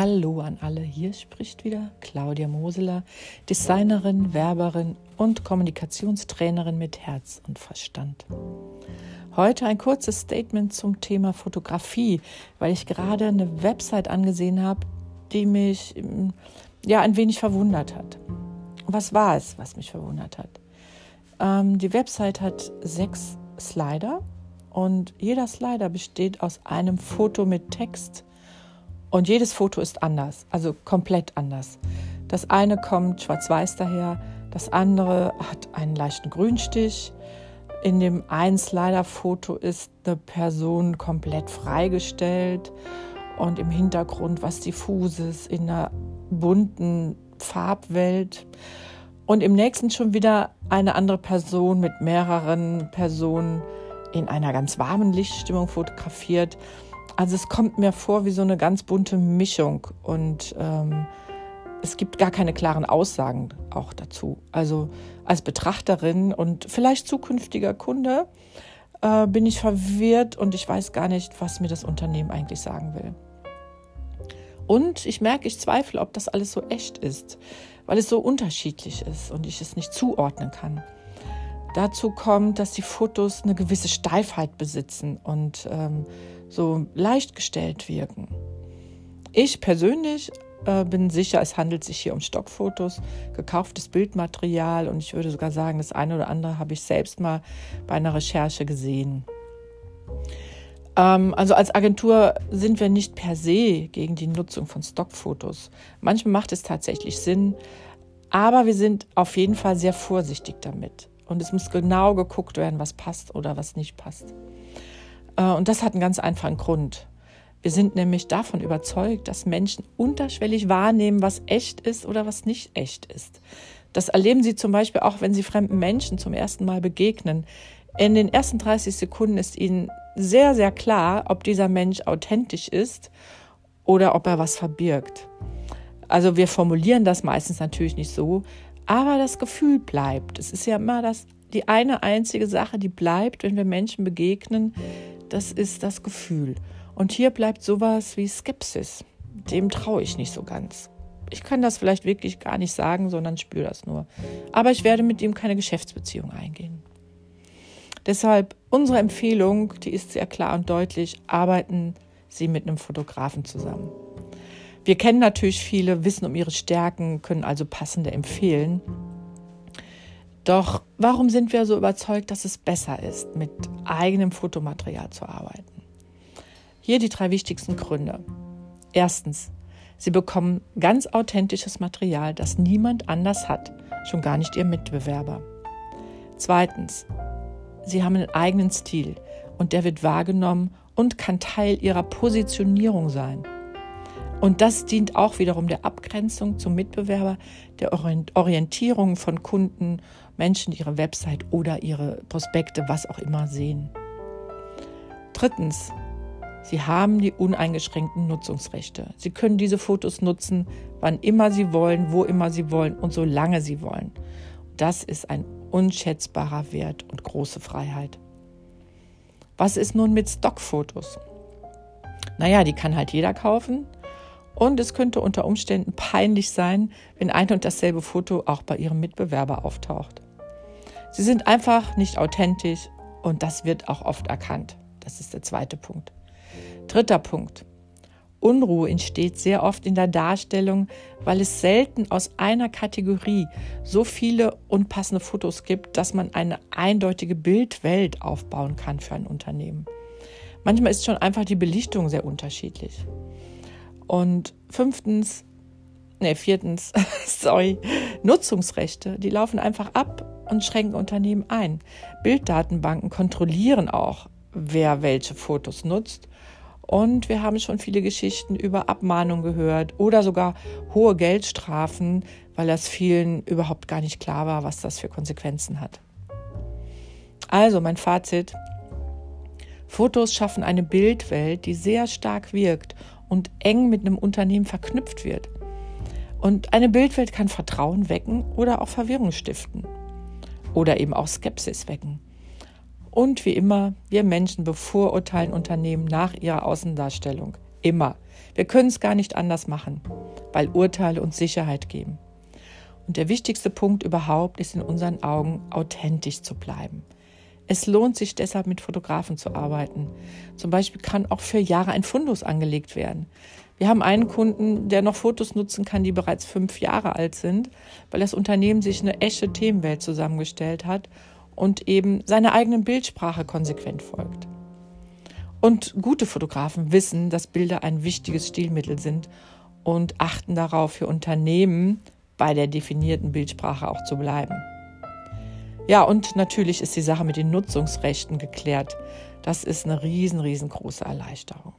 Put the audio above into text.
Hallo an alle, hier spricht wieder Claudia Moseler, Designerin, Werberin und Kommunikationstrainerin mit Herz und Verstand. Heute ein kurzes Statement zum Thema Fotografie, weil ich gerade eine Website angesehen habe, die mich ja ein wenig verwundert hat. Was war es, was mich verwundert hat? Ähm, die Website hat sechs Slider und jeder Slider besteht aus einem Foto mit Text und jedes Foto ist anders, also komplett anders. Das eine kommt schwarz-weiß daher, das andere hat einen leichten Grünstich. In dem einen Slider-Foto ist eine Person komplett freigestellt und im Hintergrund was diffuses in einer bunten Farbwelt. Und im nächsten schon wieder eine andere Person mit mehreren Personen in einer ganz warmen Lichtstimmung fotografiert. Also es kommt mir vor wie so eine ganz bunte Mischung und ähm, es gibt gar keine klaren Aussagen auch dazu. Also als Betrachterin und vielleicht zukünftiger Kunde äh, bin ich verwirrt und ich weiß gar nicht, was mir das Unternehmen eigentlich sagen will. Und ich merke, ich zweifle, ob das alles so echt ist, weil es so unterschiedlich ist und ich es nicht zuordnen kann. Dazu kommt, dass die Fotos eine gewisse Steifheit besitzen und ähm, so leicht gestellt wirken. Ich persönlich äh, bin sicher, es handelt sich hier um Stockfotos, gekauftes Bildmaterial und ich würde sogar sagen, das eine oder andere habe ich selbst mal bei einer Recherche gesehen. Ähm, also als Agentur sind wir nicht per se gegen die Nutzung von Stockfotos. Manchmal macht es tatsächlich Sinn, aber wir sind auf jeden Fall sehr vorsichtig damit. Und es muss genau geguckt werden, was passt oder was nicht passt. Äh, und das hat einen ganz einfachen Grund. Wir sind nämlich davon überzeugt, dass Menschen unterschwellig wahrnehmen, was echt ist oder was nicht echt ist. Das erleben sie zum Beispiel auch, wenn sie fremden Menschen zum ersten Mal begegnen. In den ersten 30 Sekunden ist ihnen sehr, sehr klar, ob dieser Mensch authentisch ist oder ob er was verbirgt. Also wir formulieren das meistens natürlich nicht so, aber das Gefühl bleibt. Es ist ja immer das, die eine einzige Sache, die bleibt, wenn wir Menschen begegnen, das ist das Gefühl. Und hier bleibt sowas wie Skepsis. Dem traue ich nicht so ganz. Ich kann das vielleicht wirklich gar nicht sagen, sondern spüre das nur. Aber ich werde mit ihm keine Geschäftsbeziehung eingehen. Deshalb unsere Empfehlung, die ist sehr klar und deutlich, arbeiten Sie mit einem Fotografen zusammen. Wir kennen natürlich viele, wissen um ihre Stärken, können also passende empfehlen. Doch warum sind wir so überzeugt, dass es besser ist, mit eigenem Fotomaterial zu arbeiten? Hier die drei wichtigsten Gründe. Erstens, Sie bekommen ganz authentisches Material, das niemand anders hat, schon gar nicht Ihr Mitbewerber. Zweitens, Sie haben einen eigenen Stil und der wird wahrgenommen und kann Teil Ihrer Positionierung sein. Und das dient auch wiederum der Abgrenzung zum Mitbewerber, der Orientierung von Kunden, Menschen, die ihre Website oder ihre Prospekte, was auch immer sehen. Drittens, Sie haben die uneingeschränkten Nutzungsrechte. Sie können diese Fotos nutzen, wann immer Sie wollen, wo immer Sie wollen und solange Sie wollen. Das ist ein unschätzbarer Wert und große Freiheit. Was ist nun mit Stockfotos? Naja, die kann halt jeder kaufen. Und es könnte unter Umständen peinlich sein, wenn ein und dasselbe Foto auch bei ihrem Mitbewerber auftaucht. Sie sind einfach nicht authentisch und das wird auch oft erkannt. Das ist der zweite Punkt. Dritter Punkt. Unruhe entsteht sehr oft in der Darstellung, weil es selten aus einer Kategorie so viele unpassende Fotos gibt, dass man eine eindeutige Bildwelt aufbauen kann für ein Unternehmen. Manchmal ist schon einfach die Belichtung sehr unterschiedlich. Und fünftens, nee, viertens, sorry, Nutzungsrechte, die laufen einfach ab und schränken Unternehmen ein. Bilddatenbanken kontrollieren auch, wer welche Fotos nutzt. Und wir haben schon viele Geschichten über Abmahnung gehört oder sogar hohe Geldstrafen, weil das vielen überhaupt gar nicht klar war, was das für Konsequenzen hat. Also mein Fazit. Fotos schaffen eine Bildwelt, die sehr stark wirkt und eng mit einem Unternehmen verknüpft wird. Und eine Bildwelt kann Vertrauen wecken oder auch Verwirrung stiften oder eben auch Skepsis wecken. Und wie immer, wir Menschen bevorurteilen Unternehmen nach ihrer Außendarstellung, Immer. Wir können es gar nicht anders machen, weil Urteile uns Sicherheit geben. Und der wichtigste Punkt überhaupt ist in unseren Augen, authentisch zu bleiben. Es lohnt sich deshalb, mit Fotografen zu arbeiten. Zum Beispiel kann auch für Jahre ein Fundus angelegt werden. Wir haben einen Kunden, der noch Fotos nutzen kann, die bereits fünf Jahre alt sind, weil das Unternehmen sich eine echte Themenwelt zusammengestellt hat und eben seiner eigenen Bildsprache konsequent folgt. Und gute Fotografen wissen, dass Bilder ein wichtiges Stilmittel sind und achten darauf, für Unternehmen bei der definierten Bildsprache auch zu bleiben. Ja, und natürlich ist die Sache mit den Nutzungsrechten geklärt. Das ist eine riesen, riesengroße Erleichterung.